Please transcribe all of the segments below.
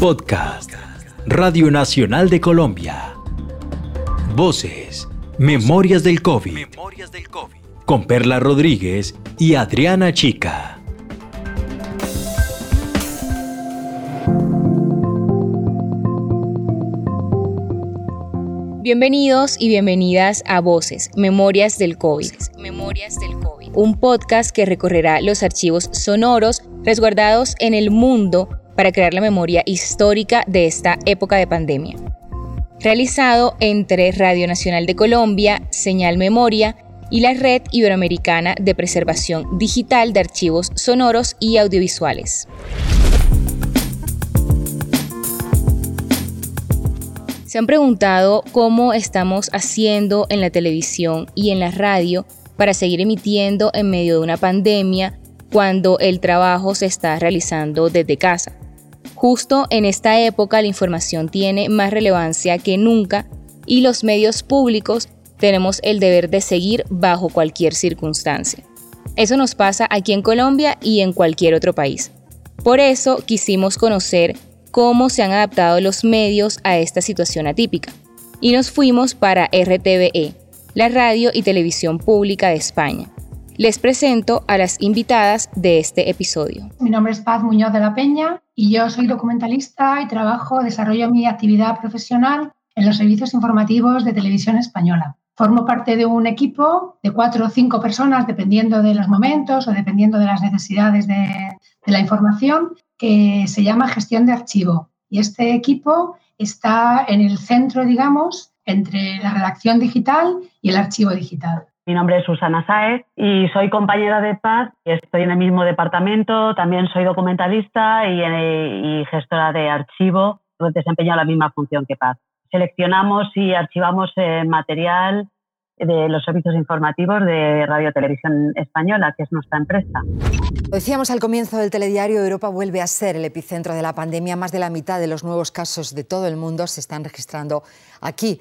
Podcast. Radio Nacional de Colombia. Voces. Memorias del COVID. Memorias del COVID. Con Perla Rodríguez y Adriana Chica. Bienvenidos y bienvenidas a Voces, Memorias del COVID. Memorias del COVID. Un podcast que recorrerá los archivos sonoros resguardados en el mundo para crear la memoria histórica de esta época de pandemia. Realizado entre Radio Nacional de Colombia, Señal Memoria y la Red Iberoamericana de Preservación Digital de Archivos Sonoros y Audiovisuales. Se han preguntado cómo estamos haciendo en la televisión y en la radio para seguir emitiendo en medio de una pandemia cuando el trabajo se está realizando desde casa. Justo en esta época la información tiene más relevancia que nunca y los medios públicos tenemos el deber de seguir bajo cualquier circunstancia. Eso nos pasa aquí en Colombia y en cualquier otro país. Por eso quisimos conocer cómo se han adaptado los medios a esta situación atípica. Y nos fuimos para RTVE, la radio y televisión pública de España. Les presento a las invitadas de este episodio. Mi nombre es Paz Muñoz de la Peña y yo soy documentalista y trabajo, desarrollo mi actividad profesional en los servicios informativos de televisión española. Formo parte de un equipo de cuatro o cinco personas, dependiendo de los momentos o dependiendo de las necesidades de, de la información, que se llama gestión de archivo. Y este equipo está en el centro, digamos, entre la redacción digital y el archivo digital. Mi nombre es Susana Saez y soy compañera de Paz. Estoy en el mismo departamento, también soy documentalista y, y gestora de archivo. Desempeño la misma función que Paz. Seleccionamos y archivamos eh, material de los servicios informativos de Radio Televisión Española, que es nuestra empresa. Lo decíamos al comienzo del telediario, Europa vuelve a ser el epicentro de la pandemia. Más de la mitad de los nuevos casos de todo el mundo se están registrando aquí.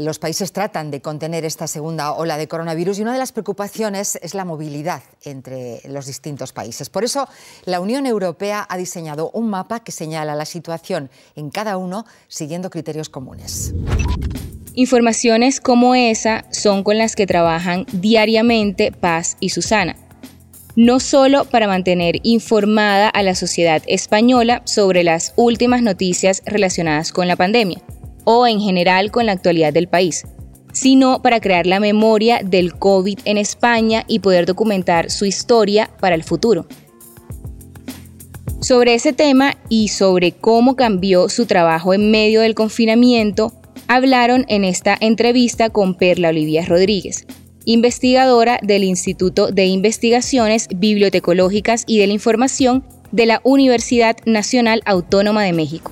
Los países tratan de contener esta segunda ola de coronavirus y una de las preocupaciones es la movilidad entre los distintos países. Por eso, la Unión Europea ha diseñado un mapa que señala la situación en cada uno siguiendo criterios comunes. Informaciones como esa son con las que trabajan diariamente Paz y Susana, no solo para mantener informada a la sociedad española sobre las últimas noticias relacionadas con la pandemia o en general con la actualidad del país, sino para crear la memoria del COVID en España y poder documentar su historia para el futuro. Sobre ese tema y sobre cómo cambió su trabajo en medio del confinamiento, hablaron en esta entrevista con Perla Olivia Rodríguez, investigadora del Instituto de Investigaciones Bibliotecológicas y de la Información de la Universidad Nacional Autónoma de México.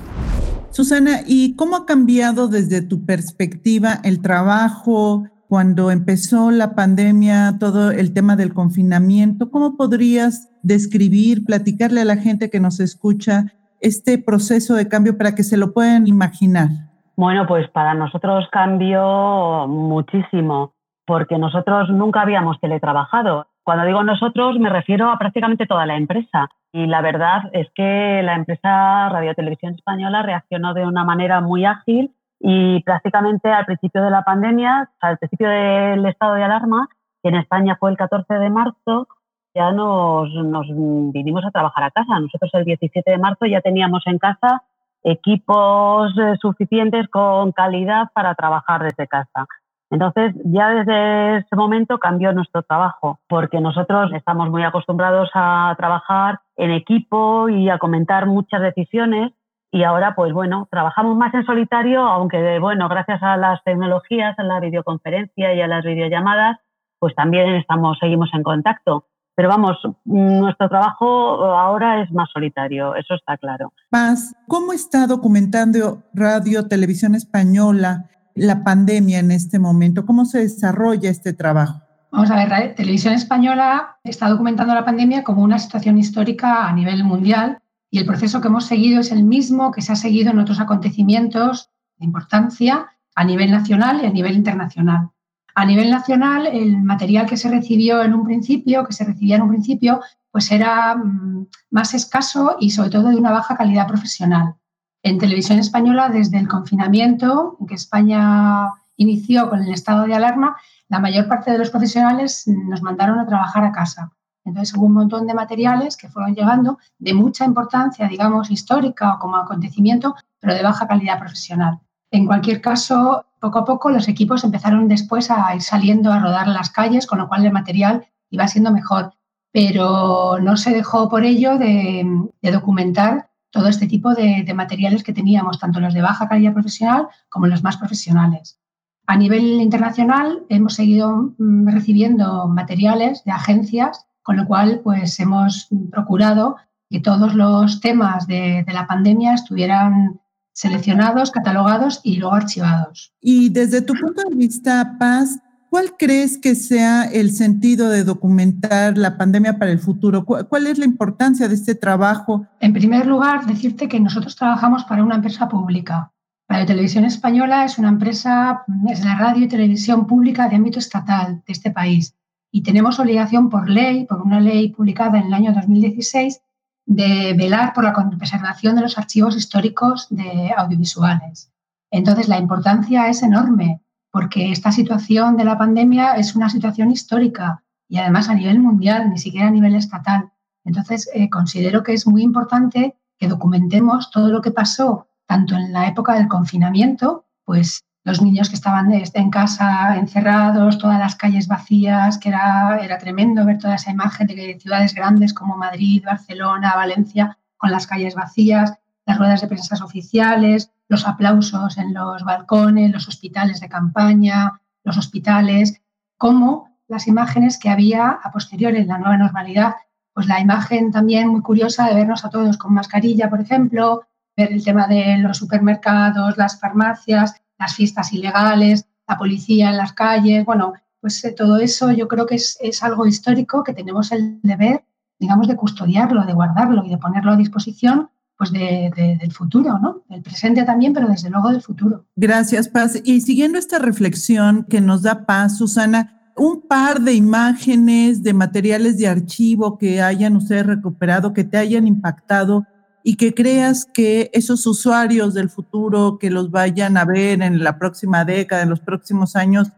Susana, ¿y cómo ha cambiado desde tu perspectiva el trabajo cuando empezó la pandemia, todo el tema del confinamiento? ¿Cómo podrías describir, platicarle a la gente que nos escucha este proceso de cambio para que se lo puedan imaginar? Bueno, pues para nosotros cambió muchísimo, porque nosotros nunca habíamos teletrabajado. Cuando digo nosotros me refiero a prácticamente toda la empresa. Y la verdad es que la empresa Radio Televisión Española reaccionó de una manera muy ágil y prácticamente al principio de la pandemia, al principio del estado de alarma, que en España fue el 14 de marzo, ya nos, nos vinimos a trabajar a casa. Nosotros el 17 de marzo ya teníamos en casa equipos eh, suficientes con calidad para trabajar desde casa. Entonces, ya desde ese momento cambió nuestro trabajo, porque nosotros estamos muy acostumbrados a trabajar en equipo y a comentar muchas decisiones y ahora, pues bueno, trabajamos más en solitario, aunque, bueno, gracias a las tecnologías, a la videoconferencia y a las videollamadas, pues también estamos, seguimos en contacto. Pero vamos, nuestro trabajo ahora es más solitario, eso está claro. Paz, ¿cómo está documentando Radio Televisión Española la pandemia en este momento? ¿Cómo se desarrolla este trabajo? Vamos a ver, Televisión Española está documentando la pandemia como una situación histórica a nivel mundial y el proceso que hemos seguido es el mismo que se ha seguido en otros acontecimientos de importancia a nivel nacional y a nivel internacional. A nivel nacional, el material que se recibió en un principio, que se recibía en un principio, pues era mm, más escaso y sobre todo de una baja calidad profesional. En televisión española, desde el confinamiento, en que España inició con el estado de alarma, la mayor parte de los profesionales nos mandaron a trabajar a casa. Entonces hubo un montón de materiales que fueron llegando de mucha importancia, digamos, histórica o como acontecimiento, pero de baja calidad profesional. En cualquier caso, poco a poco los equipos empezaron después a ir saliendo a rodar las calles, con lo cual el material iba siendo mejor, pero no se dejó por ello de, documentar todo este tipo de, materiales que teníamos, tanto los de baja calidad profesional como los más profesionales. A nivel internacional hemos seguido mm, recibiendo materiales de agencias, con lo cual pues hemos procurado que todos los temas de, de la pandemia estuvieran seleccionados, catalogados y luego archivados. Y desde tu punto de vista, Paz, ¿cuál crees que sea el sentido de documentar la pandemia para el futuro? ¿Cuál es la importancia de este trabajo? En primer lugar, decirte que nosotros trabajamos para una empresa pública. Radio Televisión Española es una empresa, es la radio y televisión pública de ámbito estatal de este país. Y tenemos obligación por ley, por una ley publicada en el año 2016, de velar por la preservación de los archivos históricos de audiovisuales. Entonces, la importancia es enorme porque esta situación de la pandemia es una situación histórica y además a nivel mundial, ni siquiera a nivel estatal. Entonces, eh, considero que es muy importante que documentemos todo lo que pasó, tanto en la época del confinamiento, pues los niños que estaban en casa encerrados, todas las calles vacías, que era, era tremendo ver toda esa imagen de ciudades grandes como Madrid, Barcelona, Valencia, con las calles vacías, las ruedas de prensa oficiales, los aplausos en los balcones, los hospitales de campaña, los hospitales, como las imágenes que había a posteriori en la nueva normalidad. Pues la imagen también muy curiosa de vernos a todos con mascarilla, por ejemplo, ver el tema de los supermercados, las farmacias, las fiestas ilegales, la policía en las calles, bueno, pues eh, todo eso yo creo que es, algo histórico que tenemos el deber, digamos, de custodiarlo, de guardarlo y de ponerlo a disposición pues del futuro, ¿no? Del presente también, pero desde luego del futuro. Gracias, Paz. Y siguiendo esta reflexión que nos da Paz, Susana, un par de imágenes, de materiales de archivo que hayan ustedes recuperado, que te hayan impactado y que creas que esos usuarios del futuro que los vayan a ver en la próxima década, en los próximos años,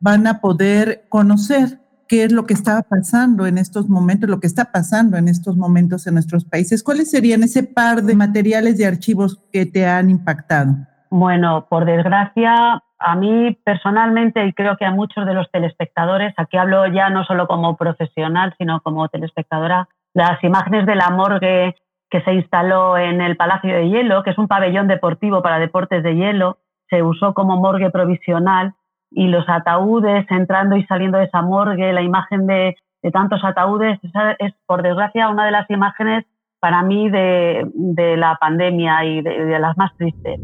van a poder conocer qué es lo que estaba pasando en estos momentos, lo que está pasando en estos momentos en nuestros países. ¿Cuáles serían ese par de materiales de archivos que te han impactado? Bueno, por desgracia, a mí personalmente y creo que a muchos de los telespectadores, aquí hablo ya no solo como profesional, sino como telespectadora, las imágenes de la morgue que se instaló en el Palacio de Hielo, que es un pabellón deportivo para deportes de hielo, se usó como morgue provisional y los ataúdes entrando y saliendo de esa morgue, la imagen de, tantos ataúdes, es por desgracia una de las imágenes para mí de, la pandemia y de las más tristes.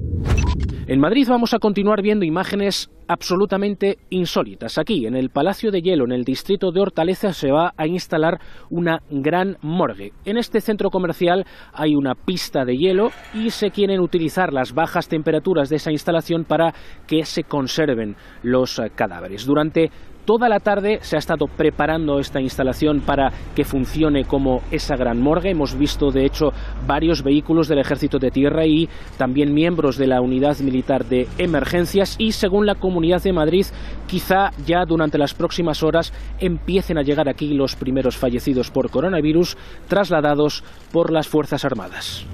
En Madrid vamos a continuar viendo imágenes absolutamente insólitas. Aquí, en el Palacio de Hielo, en el distrito de Hortaleza, se va a instalar una gran morgue. En este centro comercial hay una pista de hielo y se quieren utilizar las bajas temperaturas de esa instalación para que se conserven los cadáveres. Durante Toda la tarde se ha estado preparando esta instalación para que funcione como esa gran morgue. Hemos visto, de hecho, varios vehículos del Ejército de Tierra y también miembros de la Unidad Militar de Emergencias y, según la Comunidad de Madrid, quizá ya durante las próximas horas empiecen a llegar aquí los primeros fallecidos por coronavirus trasladados por las Fuerzas Armadas.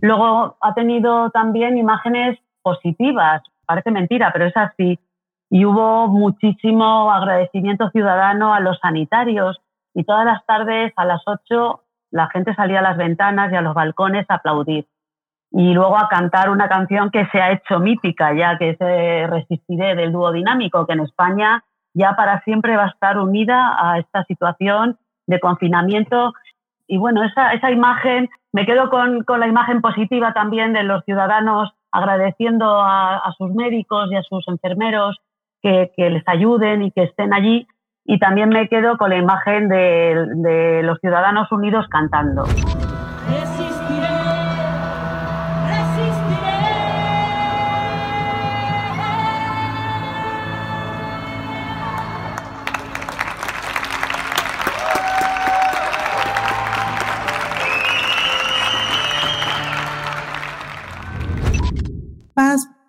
Luego ha tenido también imágenes positivas. Parece mentira, pero es así y hubo muchísimo agradecimiento ciudadano a los sanitarios. Y todas las tardes a las 8 la gente salía a las ventanas y a los balcones a aplaudir. Y luego a cantar una canción que se ha hecho mítica ya que es Resistiré del dúo dinámico que en España ya para siempre va a estar unida a esta situación de confinamiento. Y bueno, esa, esa imagen, me quedo con, con, la imagen positiva también de los ciudadanos agradeciendo a sus médicos y a sus enfermeros que, les ayuden y que estén allí. Y también me quedo con la imagen de, los Ciudadanos Unidos cantando.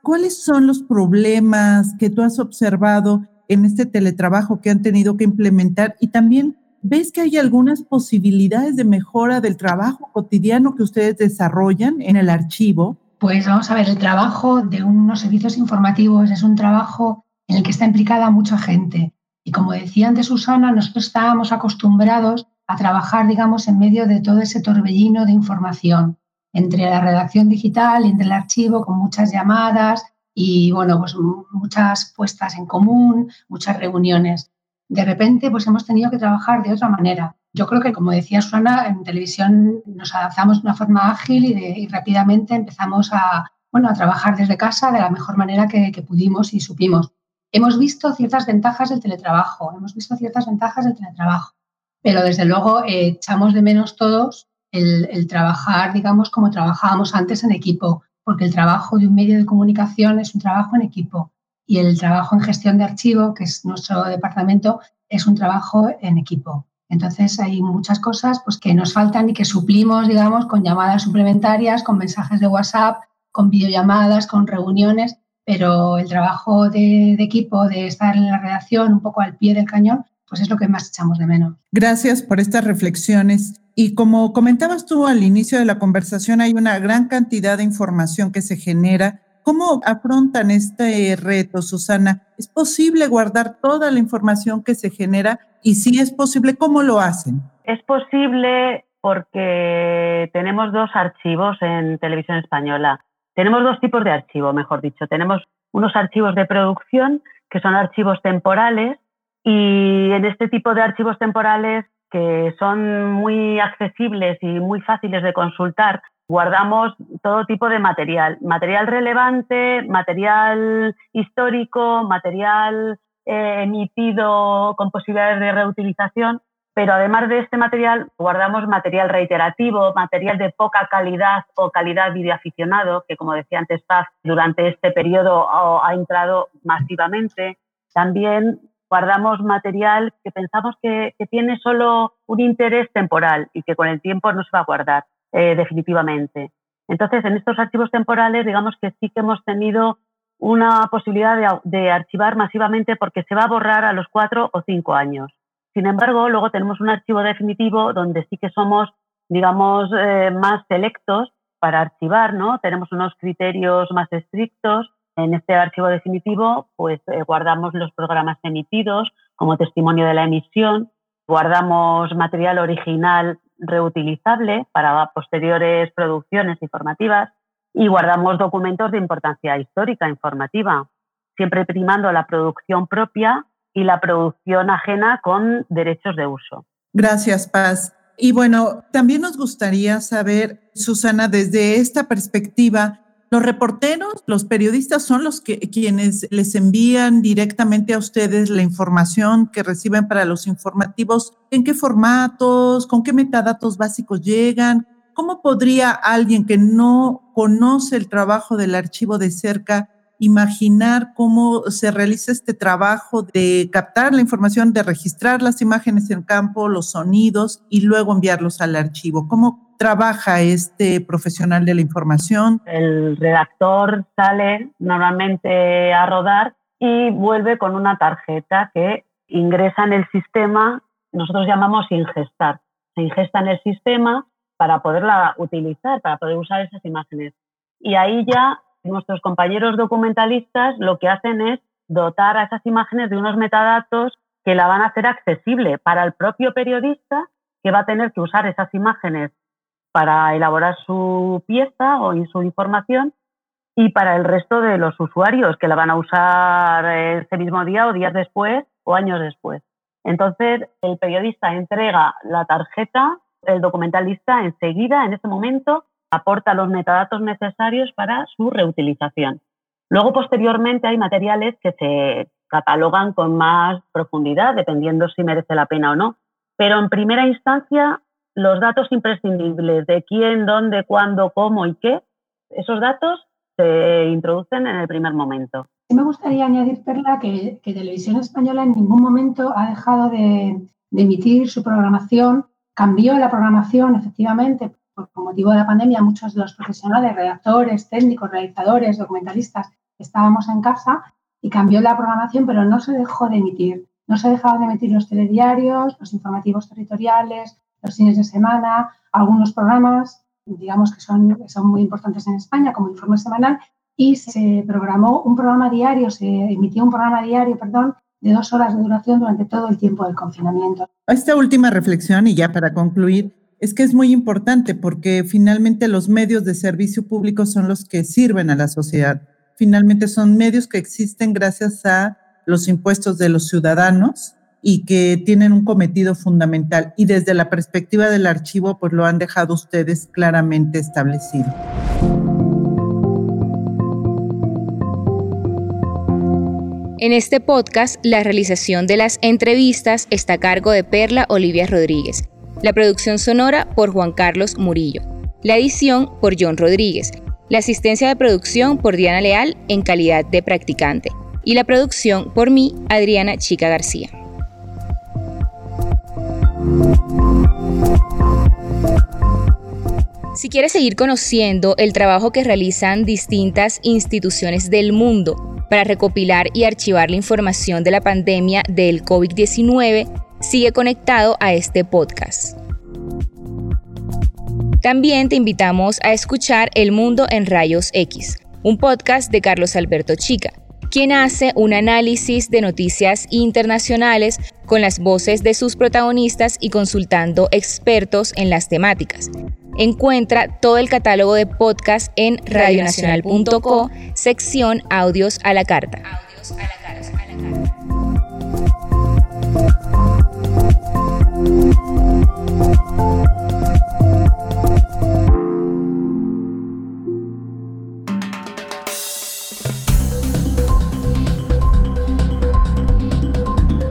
¿Cuáles son los problemas que tú has observado en este teletrabajo que han tenido que implementar? Y también, ¿ves que hay algunas posibilidades de mejora del trabajo cotidiano que ustedes desarrollan en el archivo? Pues vamos a ver, el trabajo de unos servicios informativos es un trabajo en el que está implicada mucha gente. Y como decía antes Susana, nosotros estábamos acostumbrados a trabajar, digamos, en medio de todo ese torbellino de información, entre la redacción digital entre el archivo, con muchas llamadas y, bueno, pues muchas puestas en común, muchas reuniones. De repente, pues hemos tenido que trabajar de otra manera. Yo creo que, como decía Susana, en televisión nos adaptamos de una forma ágil y, rápidamente empezamos a, bueno, a trabajar desde casa de la mejor manera que pudimos y supimos. Hemos visto ciertas ventajas del teletrabajo, hemos visto ciertas ventajas del teletrabajo, pero desde luego eh, echamos de menos todos el, trabajar, digamos, como trabajábamos antes en equipo, porque el trabajo de un medio de comunicación es un trabajo en equipo y el trabajo en gestión de archivo, que es nuestro departamento, es un trabajo en equipo. Entonces hay muchas cosas pues, que nos faltan y que suplimos, digamos, con llamadas suplementarias, con mensajes de WhatsApp, con videollamadas, con reuniones, pero el trabajo de, equipo, de estar en la redacción un poco al pie del cañón, pues es lo que más echamos de menos. Gracias por estas reflexiones. Y como comentabas tú al inicio de la conversación, hay una gran cantidad de información que se genera. ¿Cómo afrontan este reto, Susana? ¿Es posible guardar toda la información que se genera? Y si es posible, ¿cómo lo hacen? Es posible porque tenemos dos archivos en televisión española. Tenemos dos tipos de archivo, mejor dicho. Tenemos unos archivos de producción, que son archivos temporales, y en este tipo de archivos temporales, que son muy accesibles y muy fáciles de consultar, guardamos todo tipo de material. Material relevante, material histórico, material eh, emitido con posibilidades de reutilización pero además de este material guardamos material reiterativo, material de poca calidad o calidad videoaficionado, que como decía antes Paz, durante este periodo ha entrado masivamente. También guardamos material que pensamos que, tiene solo un interés temporal y que con el tiempo no se va a guardar eh, definitivamente. Entonces, en estos archivos temporales, digamos que sí que hemos tenido una posibilidad de archivar masivamente porque se va a borrar a los cuatro o cinco años. Sin embargo, luego tenemos un archivo definitivo donde sí que somos, digamos, eh, más selectos para archivar, ¿no? Tenemos unos criterios más estrictos. En este archivo definitivo, pues eh, guardamos los programas emitidos como testimonio de la emisión, guardamos material original reutilizable para posteriores producciones informativas y guardamos documentos de importancia histórica informativa, siempre primando la producción propia y la producción ajena con derechos de uso. Gracias, Paz. Y bueno, también nos gustaría saber, Susana, desde esta perspectiva, los reporteros, los periodistas son los que quienes les envían directamente a ustedes la información que reciben para los informativos. ¿En qué formatos? ¿Con qué metadatos básicos llegan? ¿Cómo podría alguien que no conoce el trabajo del archivo de cerca imaginar cómo se realiza este trabajo de captar la información, de registrar las imágenes en campo, los sonidos y luego enviarlos al archivo. ¿Cómo trabaja este profesional de la información? El redactor sale normalmente a rodar y vuelve con una tarjeta que ingresa en el sistema, nosotros llamamos ingestar. Se ingesta en el sistema para poderla utilizar, para poder usar esas imágenes. Y ahí ya nuestros compañeros documentalistas lo que hacen es dotar a esas imágenes de unos metadatos que la van a hacer accesible para el propio periodista que va a tener que usar esas imágenes para elaborar su pieza o su información y para el resto de los usuarios que la van a usar ese mismo día o días después o años después. Entonces, el periodista entrega la tarjeta, el documentalista enseguida, en ese momento, aporta los metadatos necesarios para su reutilización. Luego, posteriormente, hay materiales que se catalogan con más profundidad, dependiendo si merece la pena o no. Pero en primera instancia, los datos imprescindibles de quién, dónde, cuándo, cómo y qué, esos datos se introducen en el primer momento. Sí me gustaría añadir, Perla, que, Televisión Española en ningún momento ha dejado de emitir su programación, cambió la programación, efectivamente, por motivo de la pandemia, muchos de los profesionales, redactores, técnicos, realizadores, documentalistas, estábamos en casa y cambió la programación, pero no se dejó de emitir. No se dejaban de emitir los telediarios, los informativos territoriales, los fines de semana, algunos programas, digamos que son, son muy importantes en España, como informe semanal, y se programó un programa diario, se emitió un programa diario, perdón, de dos horas de duración durante todo el tiempo del confinamiento. Esta última reflexión, y ya para concluir, es que es muy importante porque finalmente los medios de servicio público son los que sirven a la sociedad. Finalmente son medios que existen gracias a los impuestos de los ciudadanos y que tienen un cometido fundamental. Y desde la perspectiva del archivo, pues lo han dejado ustedes claramente establecido. En este podcast, la realización de las entrevistas está a cargo de Perla Olivia Rodríguez, la producción sonora por Juan Carlos Murillo, la edición por John Rodríguez, la asistencia de producción por Diana Leal en calidad de practicante y la producción por mí, Adriana Chica García. Si quieres seguir conociendo el trabajo que realizan distintas instituciones del mundo para recopilar y archivar la información de la pandemia del COVID-19, sigue conectado a este podcast. También te invitamos a escuchar El Mundo en Rayos X, un podcast de Carlos Alberto Chica, quien hace un análisis de noticias internacionales con las voces de sus protagonistas y consultando expertos en las temáticas. Encuentra todo el catálogo de podcast en radionacional.co, sección Audios a la carta.